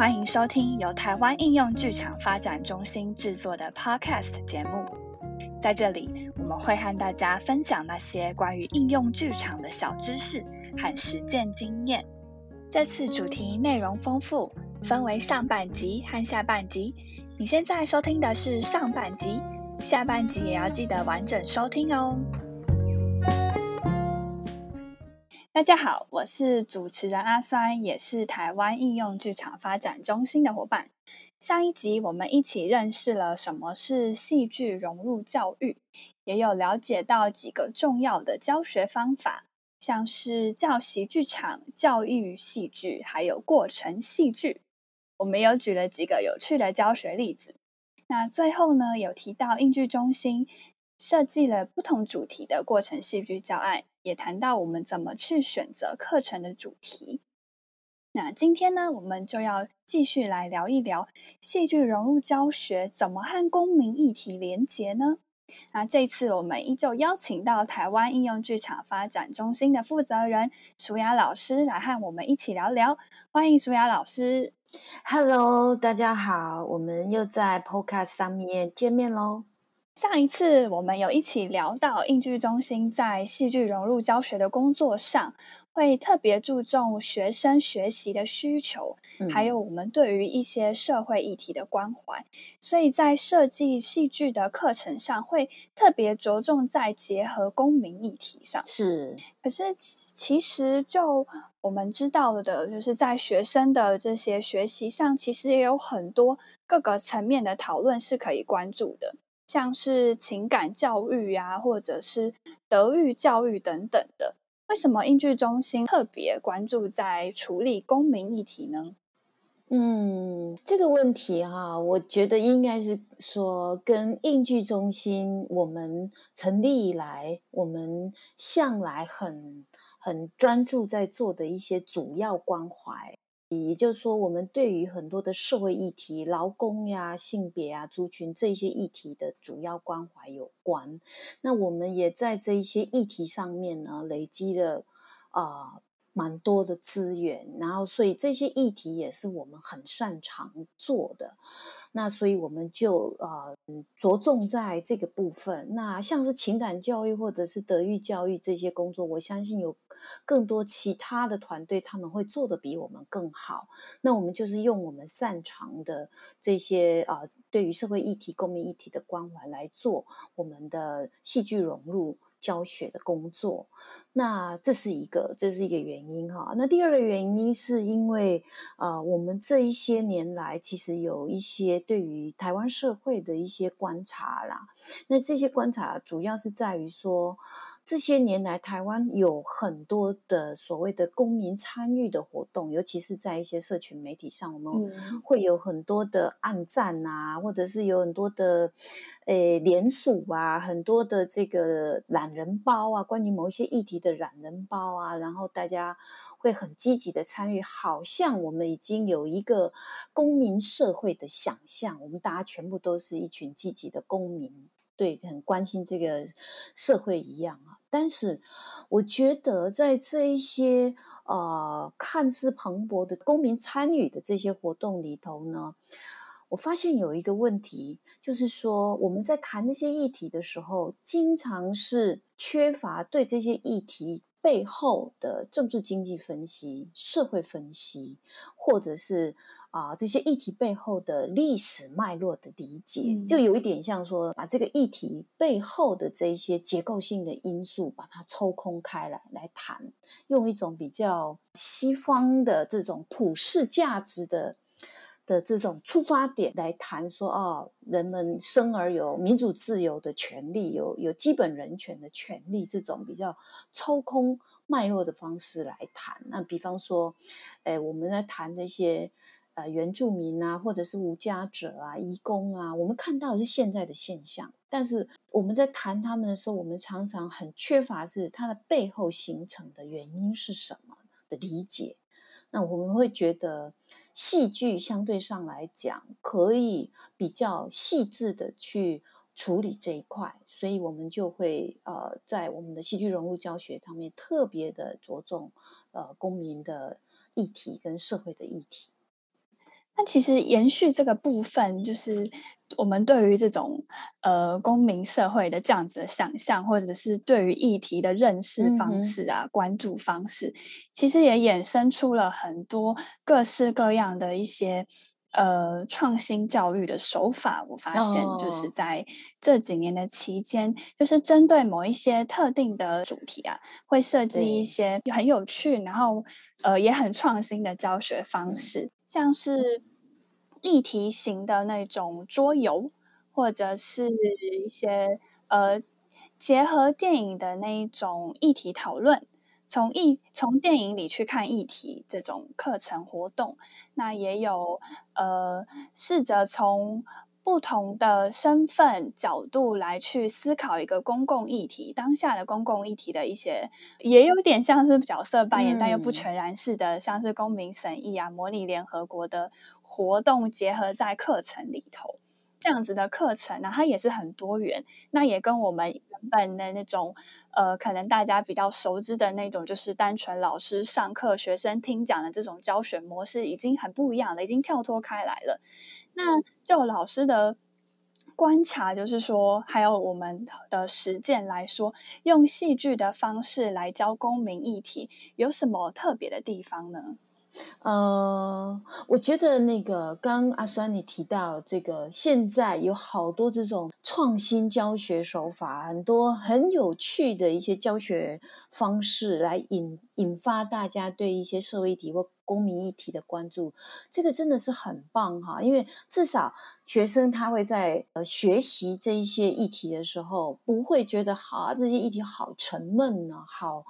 欢迎收听由台湾应用剧场发展中心制作的 Podcast 节目。在这里，我们会和大家分享那些关于应用剧场的小知识和实践经验。这次主题内容丰富，分为上半集和下半集。你现在收听的是上半集，下半集也要记得完整收听哦。大家好，我是主持人阿酸，也是台湾应用剧场发展中心的伙伴。上一集我们一起认识了什么是戏剧融入教育，也有了解到几个重要的教学方法，像是教习剧场、教育戏剧，还有过程戏剧。我们有举了几个有趣的教学例子。那最后呢，有提到应剧中心设计了不同主题的过程戏剧教案。也谈到我们怎么去选择课程的主题。那今天呢，我们就要继续来聊一聊戏剧融入教学怎么和公民议题连结呢？那这次我们依旧邀请到台湾应用剧场发展中心的负责人舒雅老师来和我们一起聊聊。欢迎舒雅老师。Hello，大家好，我们又在 Podcast 上面见面喽。上一次我们有一起聊到应剧中心在戏剧融入教学的工作上，会特别注重学生学习的需求，还有我们对于一些社会议题的关怀，所以在设计戏剧的课程上，会特别着重在结合公民议题上。是，可是其实就我们知道的，就是在学生的这些学习上，其实也有很多各个层面的讨论是可以关注的。像是情感教育啊，或者是德育教育等等的，为什么应剧中心特别关注在处理公民议题呢？嗯，这个问题哈，我觉得应该是说跟应剧中心我们成立以来，我们向来很很专注在做的一些主要关怀。也就是说，我们对于很多的社会议题、劳工呀、性别啊、族群这些议题的主要关怀有关。那我们也在这一些议题上面呢，累积了啊。蛮多的资源，然后所以这些议题也是我们很擅长做的，那所以我们就呃着重在这个部分。那像是情感教育或者是德育教育这些工作，我相信有更多其他的团队他们会做的比我们更好。那我们就是用我们擅长的这些啊，对于社会议题、公民议题的关怀来做我们的戏剧融入。教学的工作，那这是一个，这是一个原因哈。那第二个原因是因为，呃，我们这一些年来其实有一些对于台湾社会的一些观察啦。那这些观察主要是在于说。这些年来，台湾有很多的所谓的公民参与的活动，尤其是在一些社群媒体上，我们会有很多的暗赞啊，或者是有很多的诶联署啊，很多的这个懒人包啊，关于某一些议题的懒人包啊，然后大家会很积极的参与，好像我们已经有一个公民社会的想象，我们大家全部都是一群积极的公民。对，很关心这个社会一样啊。但是，我觉得在这一些呃看似蓬勃的公民参与的这些活动里头呢，我发现有一个问题，就是说我们在谈那些议题的时候，经常是缺乏对这些议题。背后的政治经济分析、社会分析，或者是啊这些议题背后的历史脉络的理解，就有一点像说，把这个议题背后的这一些结构性的因素，把它抽空开来来谈，用一种比较西方的这种普世价值的。的这种出发点来谈说哦，人们生而有民主自由的权利，有有基本人权的权利，这种比较抽空脉络的方式来谈。那比方说，哎，我们在谈这些呃原住民啊，或者是无家者啊、移工啊，我们看到是现在的现象，但是我们在谈他们的时候，我们常常很缺乏是它的背后形成的原因是什么的理解。那我们会觉得。戏剧相对上来讲，可以比较细致的去处理这一块，所以我们就会呃，在我们的戏剧融入教学上面特别的着重呃公民的议题跟社会的议题。那其实延续这个部分，就是我们对于这种呃公民社会的这样子的想象，或者是对于议题的认识方式啊、关注方式，其实也衍生出了很多各式各样的一些呃创新教育的手法。我发现就是在这几年的期间，就是针对某一些特定的主题啊，会设计一些很有趣，然后呃也很创新的教学方式，像是。议题型的那种桌游，或者是一些呃结合电影的那一种议题讨论，从议从电影里去看议题这种课程活动，那也有呃试着从不同的身份角度来去思考一个公共议题，当下的公共议题的一些，也有点像是角色扮演，但又不全然是的，像是公民审议啊，模拟联合国的。活动结合在课程里头，这样子的课程呢，它也是很多元。那也跟我们原本的那种，呃，可能大家比较熟知的那种，就是单纯老师上课、学生听讲的这种教学模式，已经很不一样了，已经跳脱开来了。那就老师的观察，就是说，还有我们的实践来说，用戏剧的方式来教公民议题，有什么特别的地方呢？呃，我觉得那个刚阿酸你提到这个，现在有好多这种创新教学手法，很多很有趣的一些教学方式，来引引发大家对一些社会议题或公民议题的关注，这个真的是很棒哈！因为至少学生他会在呃学习这一些议题的时候，不会觉得哈这些议题好沉闷呢，好。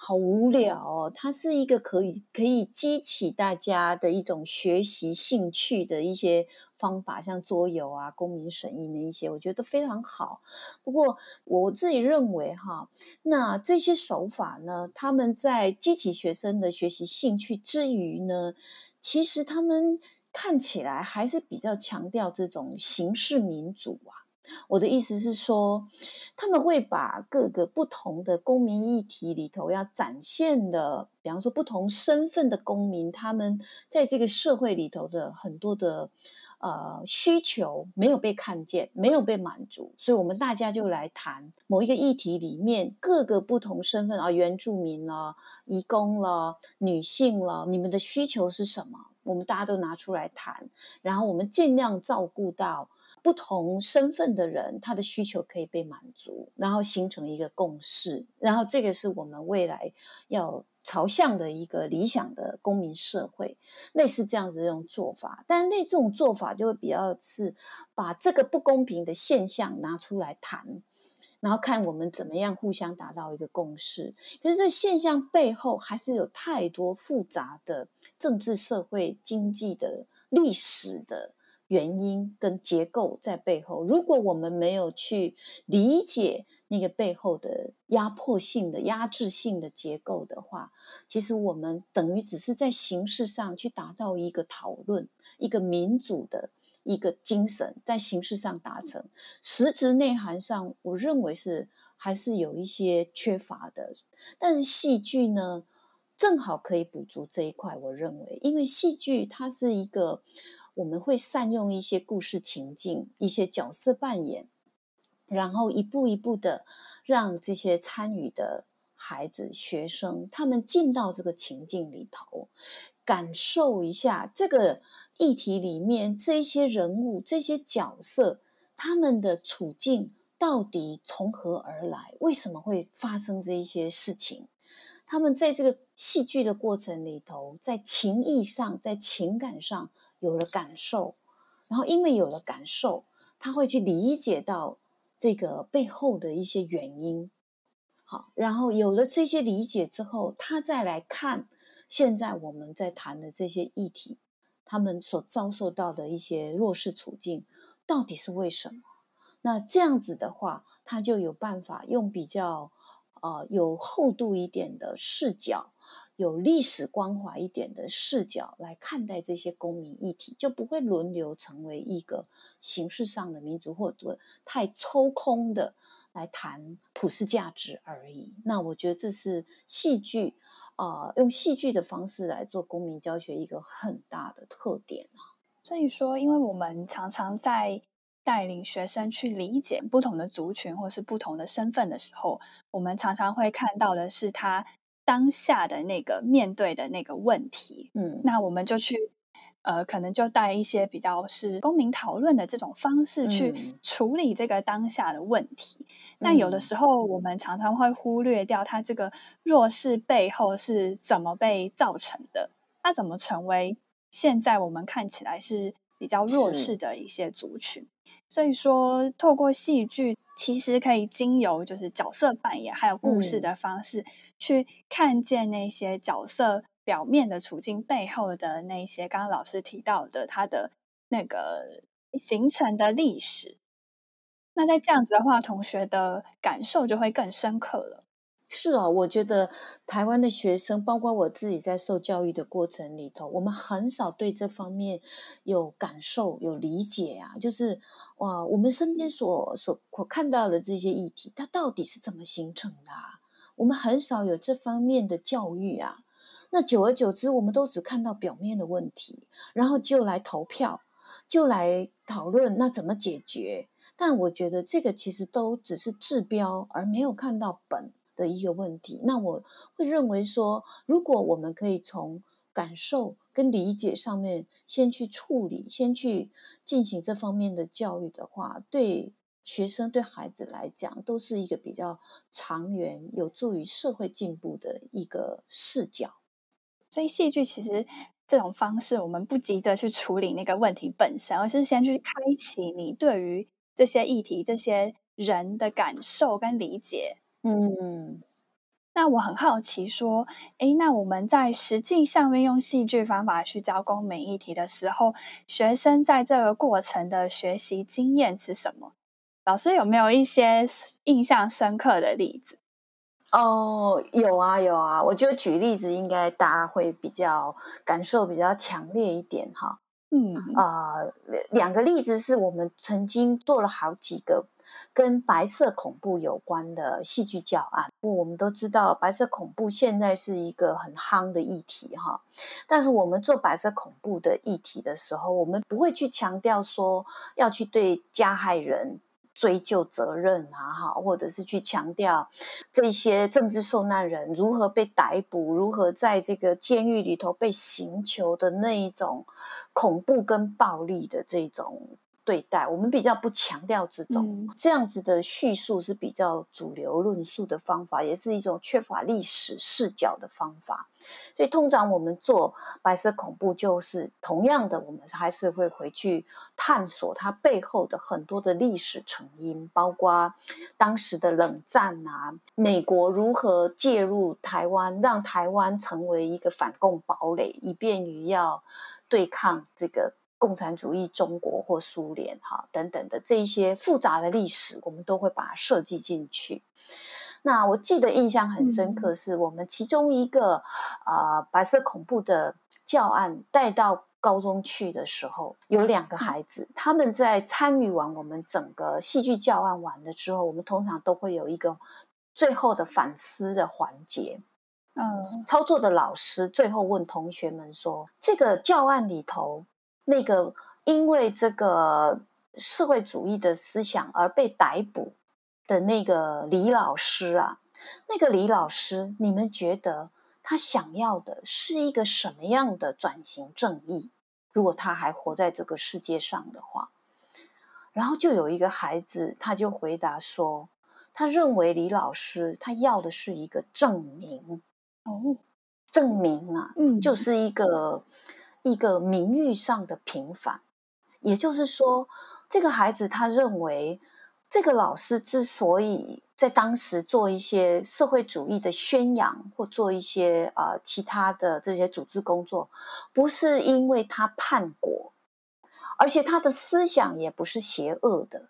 好无聊哦！它是一个可以可以激起大家的一种学习兴趣的一些方法，像桌游啊、公民审议那一些，我觉得都非常好。不过我自己认为哈，那这些手法呢，他们在激起学生的学习兴趣之余呢，其实他们看起来还是比较强调这种形式民主啊。我的意思是说，他们会把各个不同的公民议题里头要展现的，比方说不同身份的公民，他们在这个社会里头的很多的呃需求没有被看见，没有被满足，所以我们大家就来谈某一个议题里面各个不同身份啊，原住民了、移工了、女性了，你们的需求是什么？我们大家都拿出来谈，然后我们尽量照顾到。不同身份的人，他的需求可以被满足，然后形成一个共识，然后这个是我们未来要朝向的一个理想的公民社会，类似这样子一种做法。但那这种做法就会比较是把这个不公平的现象拿出来谈，然后看我们怎么样互相达到一个共识。可是这现象背后还是有太多复杂的政治、社会、经济的历史的。原因跟结构在背后，如果我们没有去理解那个背后的压迫性的、压制性的结构的话，其实我们等于只是在形式上去达到一个讨论、一个民主的一个精神，在形式上达成，实质内涵上，我认为是还是有一些缺乏的。但是戏剧呢，正好可以补足这一块。我认为，因为戏剧它是一个。我们会善用一些故事情境、一些角色扮演，然后一步一步的让这些参与的孩子、学生，他们进到这个情境里头，感受一下这个议题里面这些人物、这些角色他们的处境到底从何而来？为什么会发生这一些事情？他们在这个戏剧的过程里头，在情义上、在情感上。有了感受，然后因为有了感受，他会去理解到这个背后的一些原因。好，然后有了这些理解之后，他再来看现在我们在谈的这些议题，他们所遭受到的一些弱势处境，到底是为什么？那这样子的话，他就有办法用比较呃有厚度一点的视角。有历史关怀一点的视角来看待这些公民议题，就不会轮流成为一个形式上的民族或者太抽空的来谈普世价值而已。那我觉得这是戏剧啊，用戏剧的方式来做公民教学一个很大的特点啊。所以说，因为我们常常在带领学生去理解不同的族群或是不同的身份的时候，我们常常会看到的是他当下的那个面对的那个问题。嗯，那我们就去。呃，可能就带一些比较是公民讨论的这种方式去处理这个当下的问题。那有的时候，我们常常会忽略掉它这个弱势背后是怎么被造成的，它怎么成为现在我们看起来是比较弱势的一些族群。所以说，透过戏剧，其实可以经由就是角色扮演还有故事的方式，去看见那些角色。表面的处境背后的那些，刚刚老师提到的，他的那个形成的历史，那在这样子的话，同学的感受就会更深刻了。是啊，我觉得台湾的学生，包括我自己在受教育的过程里头，我们很少对这方面有感受、有理解啊。就是哇，我们身边所所所看到的这些议题，它到底是怎么形成的？啊我们很少有这方面的教育啊。那久而久之，我们都只看到表面的问题，然后就来投票，就来讨论那怎么解决。但我觉得这个其实都只是治标，而没有看到本的一个问题。那我会认为说，如果我们可以从感受跟理解上面先去处理，先去进行这方面的教育的话，对学生、对孩子来讲，都是一个比较长远、有助于社会进步的一个视角。所以戏剧其实这种方式，我们不急着去处理那个问题本身，而是先去开启你对于这些议题、这些人的感受跟理解。嗯，那我很好奇，说，诶，那我们在实际上面用戏剧方法去教公民议题的时候，学生在这个过程的学习经验是什么？老师有没有一些印象深刻的例子？哦，有啊有啊，我觉得举例子应该大家会比较感受比较强烈一点哈。嗯啊，两个例子是我们曾经做了好几个跟白色恐怖有关的戏剧教案。不我们都知道白色恐怖现在是一个很夯的议题哈，但是我们做白色恐怖的议题的时候，我们不会去强调说要去对加害人。追究责任啊，哈，或者是去强调这些政治受难人如何被逮捕，如何在这个监狱里头被刑求的那一种恐怖跟暴力的这种对待，我们比较不强调这种这样子的叙述是比较主流论述的方法，也是一种缺乏历史视角的方法。所以，通常我们做白色恐怖，就是同样的，我们还是会回去探索它背后的很多的历史成因，包括当时的冷战啊，美国如何介入台湾，让台湾成为一个反共堡垒，以便于要对抗这个共产主义中国或苏联，哈等等的这一些复杂的历史，我们都会把它设计进去。那我记得印象很深刻，是我们其中一个啊白色恐怖的教案带到高中去的时候，有两个孩子，他们在参与完我们整个戏剧教案完了之后，我们通常都会有一个最后的反思的环节。嗯，操作的老师最后问同学们说：“这个教案里头，那个因为这个社会主义的思想而被逮捕。”的那个李老师啊，那个李老师，你们觉得他想要的是一个什么样的转型正义？如果他还活在这个世界上的话，然后就有一个孩子，他就回答说，他认为李老师他要的是一个证明哦，证明啊，嗯，就是一个一个名誉上的平反，也就是说，这个孩子他认为。这个老师之所以在当时做一些社会主义的宣扬，或做一些呃其他的这些组织工作，不是因为他叛国，而且他的思想也不是邪恶的。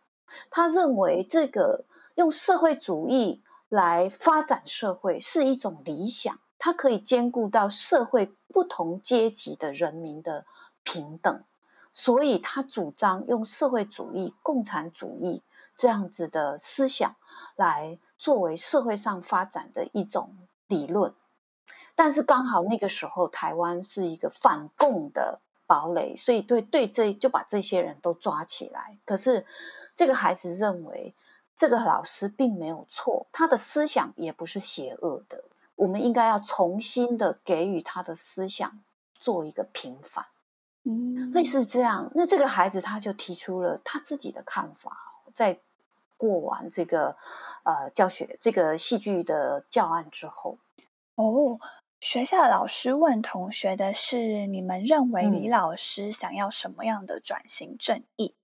他认为这个用社会主义来发展社会是一种理想，它可以兼顾到社会不同阶级的人民的平等，所以他主张用社会主义、共产主义。这样子的思想来作为社会上发展的一种理论，但是刚好那个时候台湾是一个反共的堡垒，所以对对这就把这些人都抓起来。可是这个孩子认为这个老师并没有错，他的思想也不是邪恶的。我们应该要重新的给予他的思想做一个平反，嗯，类似这样。那这个孩子他就提出了他自己的看法，在过完这个呃教学这个戏剧的教案之后，哦。学校老师问同学的是：你们认为李老师想要什么样的转型正义？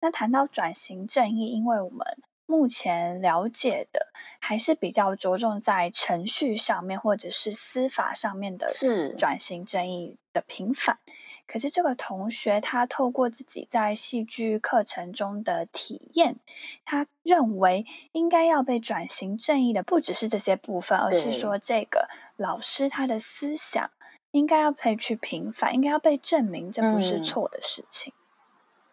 那谈到转型正义，因为我们。目前了解的还是比较着重在程序上面，或者是司法上面的转型正义的平反。可是这个同学他透过自己在戏剧课程中的体验，他认为应该要被转型正义的不只是这些部分，而是说这个老师他的思想应该要被去平反，应该要被证明这不是错的事情。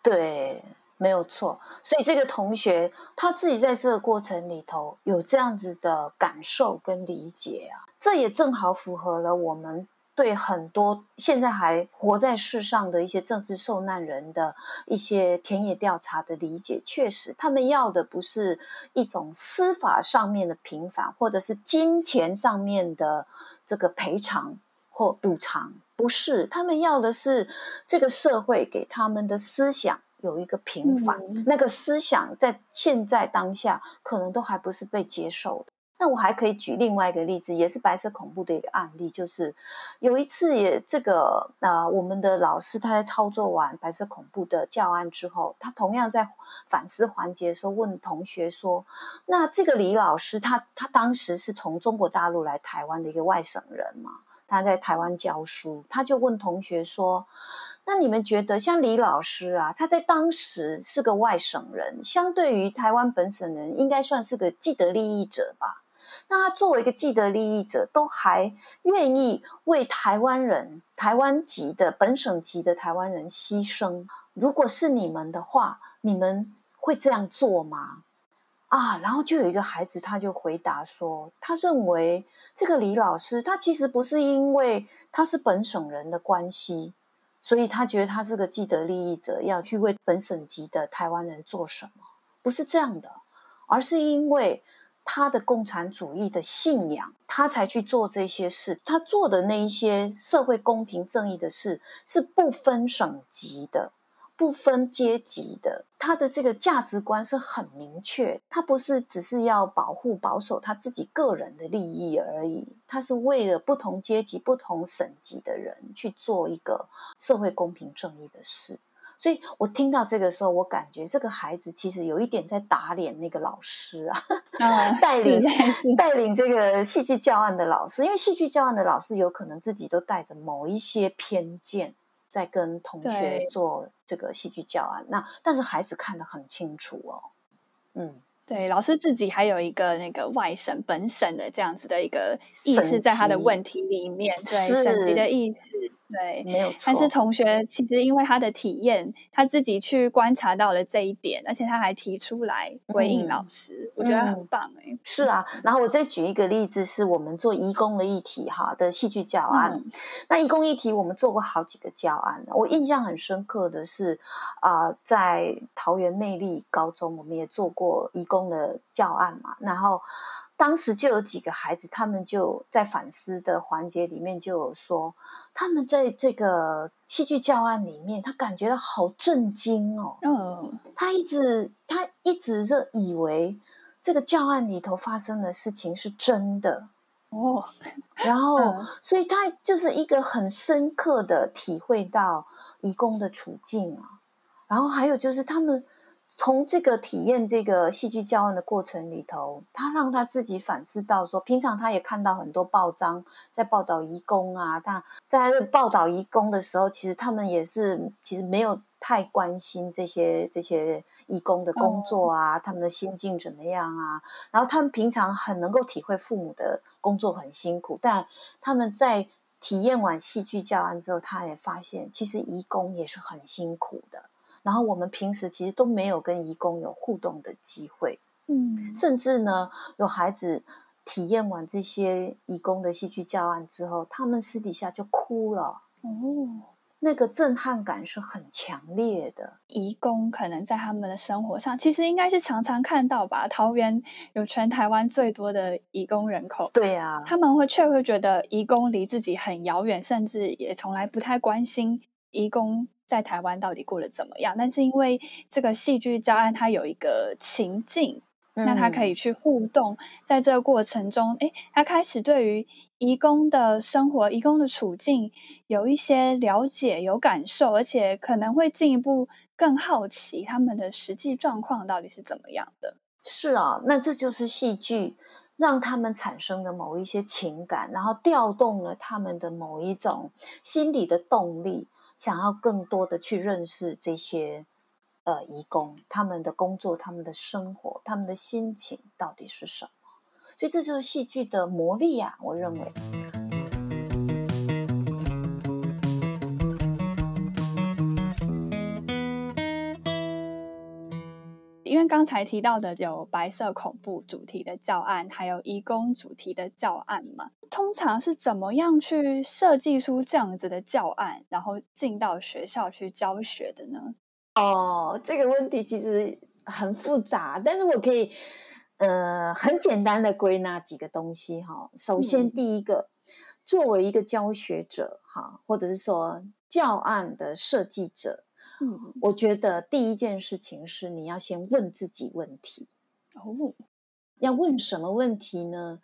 对。没有错，所以这个同学他自己在这个过程里头有这样子的感受跟理解啊，这也正好符合了我们对很多现在还活在世上的一些政治受难人的一些田野调查的理解。确实，他们要的不是一种司法上面的平反，或者是金钱上面的这个赔偿或补偿，不是，他们要的是这个社会给他们的思想。有一个平反，那个思想在现在当下可能都还不是被接受的。那我还可以举另外一个例子，也是白色恐怖的一个案例，就是有一次也这个呃，我们的老师他在操作完白色恐怖的教案之后，他同样在反思环节的时候问同学说：“那这个李老师他他当时是从中国大陆来台湾的一个外省人嘛？他在台湾教书，他就问同学说。”那你们觉得，像李老师啊，他在当时是个外省人，相对于台湾本省人，应该算是个既得利益者吧？那他作为一个既得利益者，都还愿意为台湾人、台湾籍的本省籍的台湾人牺牲。如果是你们的话，你们会这样做吗？啊，然后就有一个孩子，他就回答说，他认为这个李老师，他其实不是因为他是本省人的关系。所以他觉得他是个既得利益者，要去为本省级的台湾人做什么？不是这样的，而是因为他的共产主义的信仰，他才去做这些事。他做的那一些社会公平正义的事，是不分省级的。不分阶级的，他的这个价值观是很明确。他不是只是要保护保守他自己个人的利益而已，他是为了不同阶级、不同省级的人去做一个社会公平正义的事。所以我听到这个时候，我感觉这个孩子其实有一点在打脸那个老师啊，带领带领这个戏剧教案的老师，因为戏剧教案的老师有可能自己都带着某一些偏见。在跟同学做这个戏剧教案，那但是孩子看得很清楚哦，嗯，对，老师自己还有一个那个外省本省的这样子的一个意识在他的问题里面，对省级的意思。对，没有错。但是同学其实因为他的体验，他自己去观察到了这一点，而且他还提出来回应老师，我觉得很棒哎。是啊，然后我再举一个例子，是我们做义工的议题哈的戏剧教案。那义工议题我们做过好几个教案，我印象很深刻的是啊，在桃园内力高中，我们也做过义工的教案嘛，然后。当时就有几个孩子，他们就在反思的环节里面就有说，他们在这个戏剧教案里面，他感觉到好震惊哦。嗯，他一直他一直就以为这个教案里头发生的事情是真的哦，然后所以他就是一个很深刻的体会到义工的处境啊，然后还有就是他们。从这个体验这个戏剧教案的过程里头，他让他自己反思到说，平常他也看到很多报章在报道义工啊，但在报道义工的时候，其实他们也是其实没有太关心这些这些义工的工作啊，他们的心境怎么样啊？然后他们平常很能够体会父母的工作很辛苦，但他们在体验完戏剧教案之后，他也发现其实义工也是很辛苦的。然后我们平时其实都没有跟义工有互动的机会，嗯，甚至呢，有孩子体验完这些义工的戏剧教案之后，他们私底下就哭了，哦，那个震撼感是很强烈的。义工可能在他们的生活上，其实应该是常常看到吧。桃园有全台湾最多的义工人口，对啊，他们会却会觉得义工离自己很遥远，甚至也从来不太关心移工在台湾到底过得怎么样。但是因为这个戏剧教案，它有一个情境。那他可以去互动，在这个过程中，哎，他开始对于移工的生活、移工的处境有一些了解、有感受，而且可能会进一步更好奇他们的实际状况到底是怎么样的。是啊，那这就是戏剧让他们产生的某一些情感，然后调动了他们的某一种心理的动力，想要更多的去认识这些。呃，义工他们的工作、他们的生活、他们的心情到底是什么？所以这就是戏剧的魔力啊！我认为，因为刚才提到的有白色恐怖主题的教案，还有义工主题的教案嘛，通常是怎么样去设计出这样子的教案，然后进到学校去教学的呢？哦，这个问题其实很复杂，但是我可以呃很简单的归纳几个东西哈。首先，第一个，作为一个教学者哈，或者是说教案的设计者，嗯，我觉得第一件事情是你要先问自己问题哦，要问什么问题呢？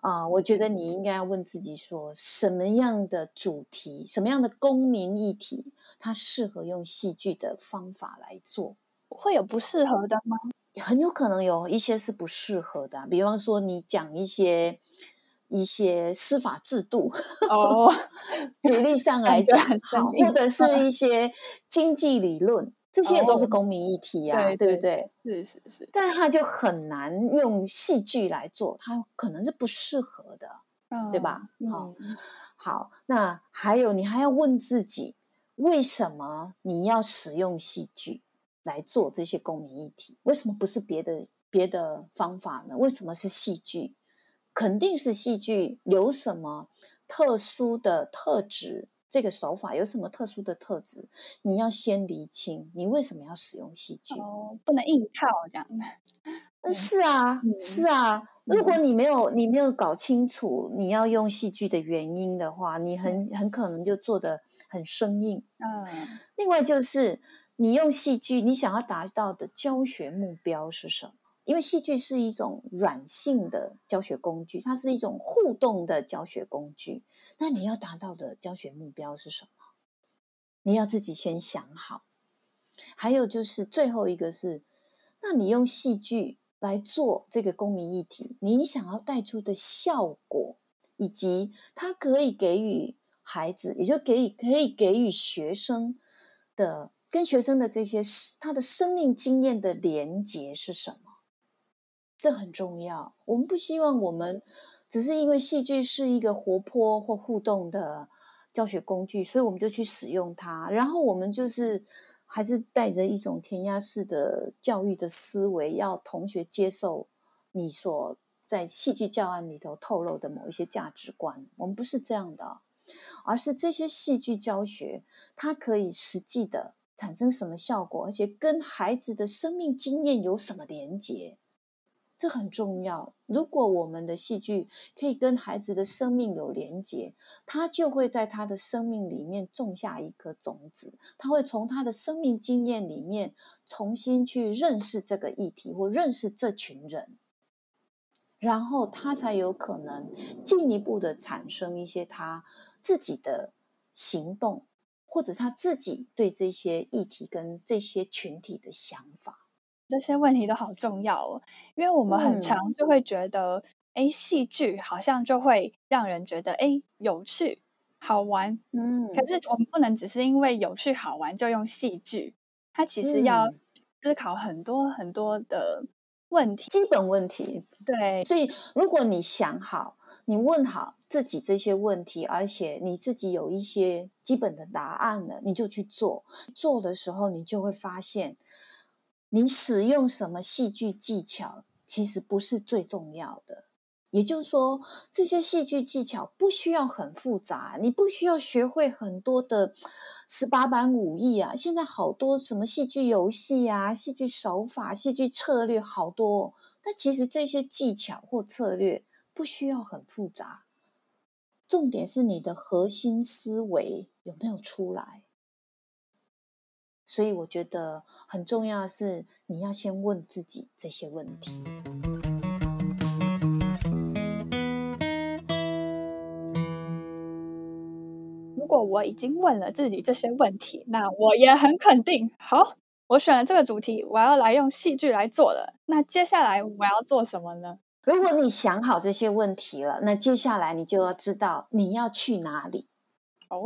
啊，我觉得你应该要问自己说，什么样的主题，什么样的公民议题，它适合用戏剧的方法来做？会有不适合的吗？很有可能有一些是不适合的，比方说你讲一些一些司法制度哦，举例上来讲，或者是一 些经济理论。这些都是公民议题呀，对不对？是是是，但是他就很难用戏剧来做，他可能是不适合的，对吧？好，好，那还有，你还要问自己，为什么你要使用戏剧来做这些公民议题？为什么不是别的别的方法呢？为什么是戏剧？肯定是戏剧有什么特殊的特质？这个手法有什么特殊的特质？你要先厘清，你为什么要使用戏剧？哦，不能硬靠这样。是啊，是啊。如果你没有你没有搞清楚你要用戏剧的原因的话，你很很可能就做的很生硬。嗯。另外就是你用戏剧，你想要达到的教学目标是什么？因为戏剧是一种软性的教学工具，它是一种互动的教学工具。那你要达到的教学目标是什么？你要自己先想好。还有就是最后一个是，那你用戏剧来做这个公民议题，你想要带出的效果，以及它可以给予孩子，也就给予可以给予学生的跟学生的这些他的生命经验的连结是什么？这很重要。我们不希望我们只是因为戏剧是一个活泼或互动的教学工具，所以我们就去使用它。然后我们就是还是带着一种填鸭式的教育的思维，要同学接受你所在戏剧教案里头透露的某一些价值观。我们不是这样的，而是这些戏剧教学它可以实际的产生什么效果，而且跟孩子的生命经验有什么连结。这很重要。如果我们的戏剧可以跟孩子的生命有连结，他就会在他的生命里面种下一颗种子。他会从他的生命经验里面重新去认识这个议题，或认识这群人，然后他才有可能进一步的产生一些他自己的行动，或者他自己对这些议题跟这些群体的想法。这些问题都好重要哦，因为我们很常就会觉得，哎，戏剧好像就会让人觉得，哎，有趣、好玩。嗯，可是我们不能只是因为有趣好玩就用戏剧，它其实要思考很多很多的问题，基本问题。对，所以如果你想好，你问好自己这些问题，而且你自己有一些基本的答案了，你就去做。做的时候，你就会发现。你使用什么戏剧技巧，其实不是最重要的，也就是说，这些戏剧技巧不需要很复杂，你不需要学会很多的十八般武艺啊。现在好多什么戏剧游戏啊、戏剧手法、戏剧策略，好多。但其实这些技巧或策略不需要很复杂，重点是你的核心思维有没有出来。所以我觉得很重要的是，你要先问自己这些问题。如果我已经问了自己这些问题，那我也很肯定。好，我选了这个主题，我要来用戏剧来做了。那接下来我要做什么呢？如果你想好这些问题了，那接下来你就要知道你要去哪里，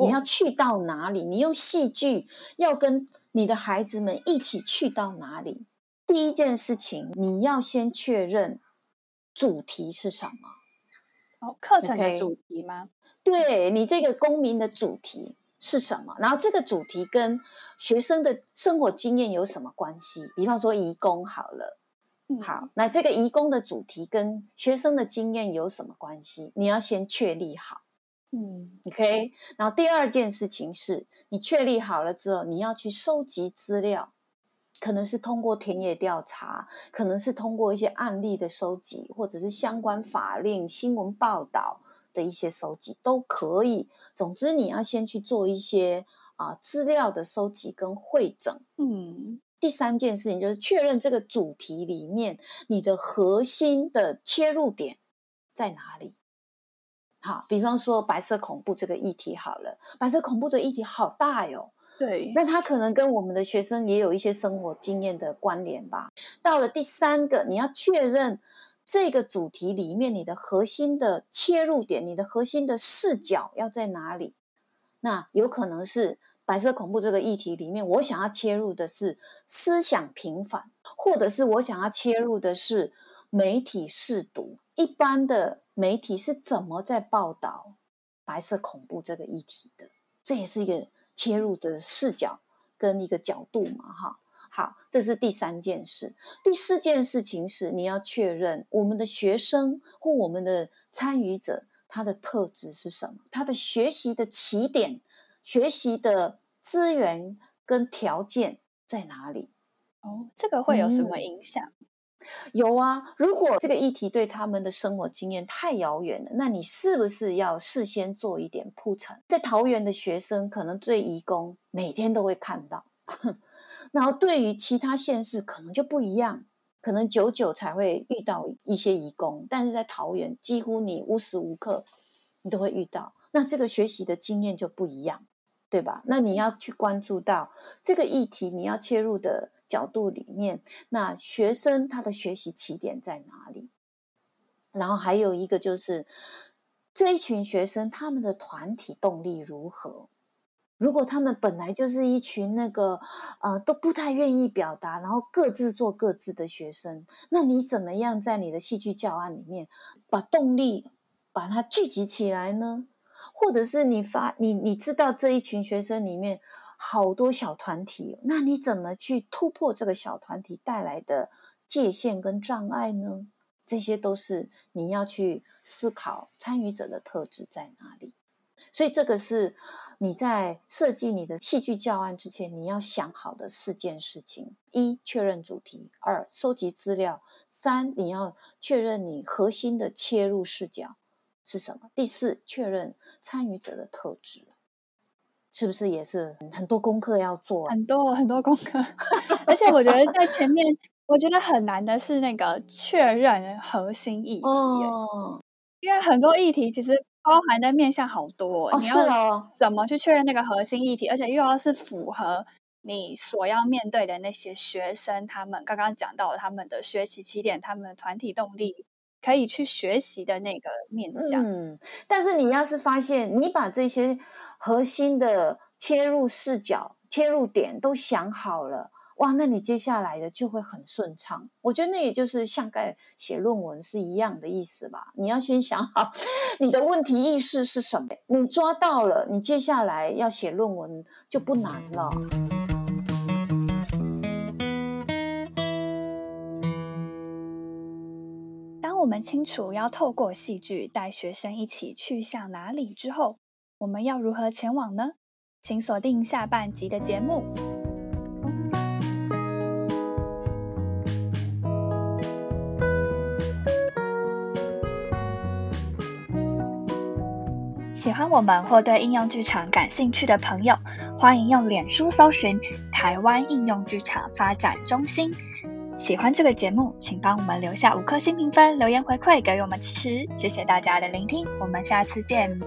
你要去到哪里？你用戏剧要跟你的孩子们一起去到哪里？第一件事情，你要先确认主题是什么。哦，课程的主题吗？对你这个公民的主题是什么？然后这个主题跟学生的生活经验有什么关系？比方说移工好了，好，那这个移工的主题跟学生的经验有什么关系？你要先确立好，嗯，OK。然后第二件事情是你确立好了之后，你要去收集资料，可能是通过田野调查，可能是通过一些案例的收集，或者是相关法令、新闻报道。的一些收集都可以，总之你要先去做一些啊资料的收集跟会诊。嗯，第三件事情就是确认这个主题里面你的核心的切入点在哪里。好，比方说白色恐怖这个议题好了，白色恐怖的议题好大哟。对，那它可能跟我们的学生也有一些生活经验的关联吧。到了第三个，你要确认。这个主题里面，你的核心的切入点，你的核心的视角要在哪里？那有可能是白色恐怖这个议题里面，我想要切入的是思想平反，或者是我想要切入的是媒体试读。一般的媒体是怎么在报道白色恐怖这个议题的？这也是一个切入的视角跟一个角度嘛，哈。好，这是第三件事。第四件事情是，你要确认我们的学生或我们的参与者他的特质是什么，他的学习的起点、学习的资源跟条件在哪里？哦，这个会有什么影响？有啊，如果这个议题对他们的生活经验太遥远了，那你是不是要事先做一点铺陈？在桃园的学生可能对义工每天都会看到。然后对于其他县市可能就不一样，可能久久才会遇到一些移工，但是在桃园几乎你无时无刻你都会遇到，那这个学习的经验就不一样，对吧？那你要去关注到这个议题，你要切入的角度里面，那学生他的学习起点在哪里？然后还有一个就是这一群学生他们的团体动力如何？如果他们本来就是一群那个呃都不太愿意表达，然后各自做各自的学生，那你怎么样在你的戏剧教案里面把动力把它聚集起来呢？或者是你发你你知道这一群学生里面好多小团体，那你怎么去突破这个小团体带来的界限跟障碍呢？这些都是你要去思考参与者的特质在哪里。所以这个是你在设计你的戏剧教案之前，你要想好的四件事情：一、确认主题；二、收集资料；三、你要确认你核心的切入视角是什么；第四，确认参与者的特质。是不是也是很多功课要做？很多很多功课，而且我觉得在前面，我觉得很难的是那个确认核心议题，因为很多议题其实。包含的面向好多，你要怎么去确认那个核心议题？而且又要是符合你所要面对的那些学生，他们刚刚讲到他们的学习起点，他们的团体动力，可以去学习的那个面向。嗯，但是你要是发现你把这些核心的切入视角、切入点都想好了。哇，那你接下来的就会很顺畅。我觉得那也就是像盖写论文是一样的意思吧。你要先想好 你的问题意识是什么，你抓到了，你接下来要写论文就不难了。我们清楚要透过戏剧带学生一起去向哪里之后，我们要如何前往呢？请锁定下半集的节目。喜欢我们或对应用剧场感兴趣的朋友，欢迎用脸书搜寻“台湾应用剧场发展中心”。喜欢这个节目，请帮我们留下五颗星评分，留言回馈给我们支持。谢谢大家的聆听，我们下次见。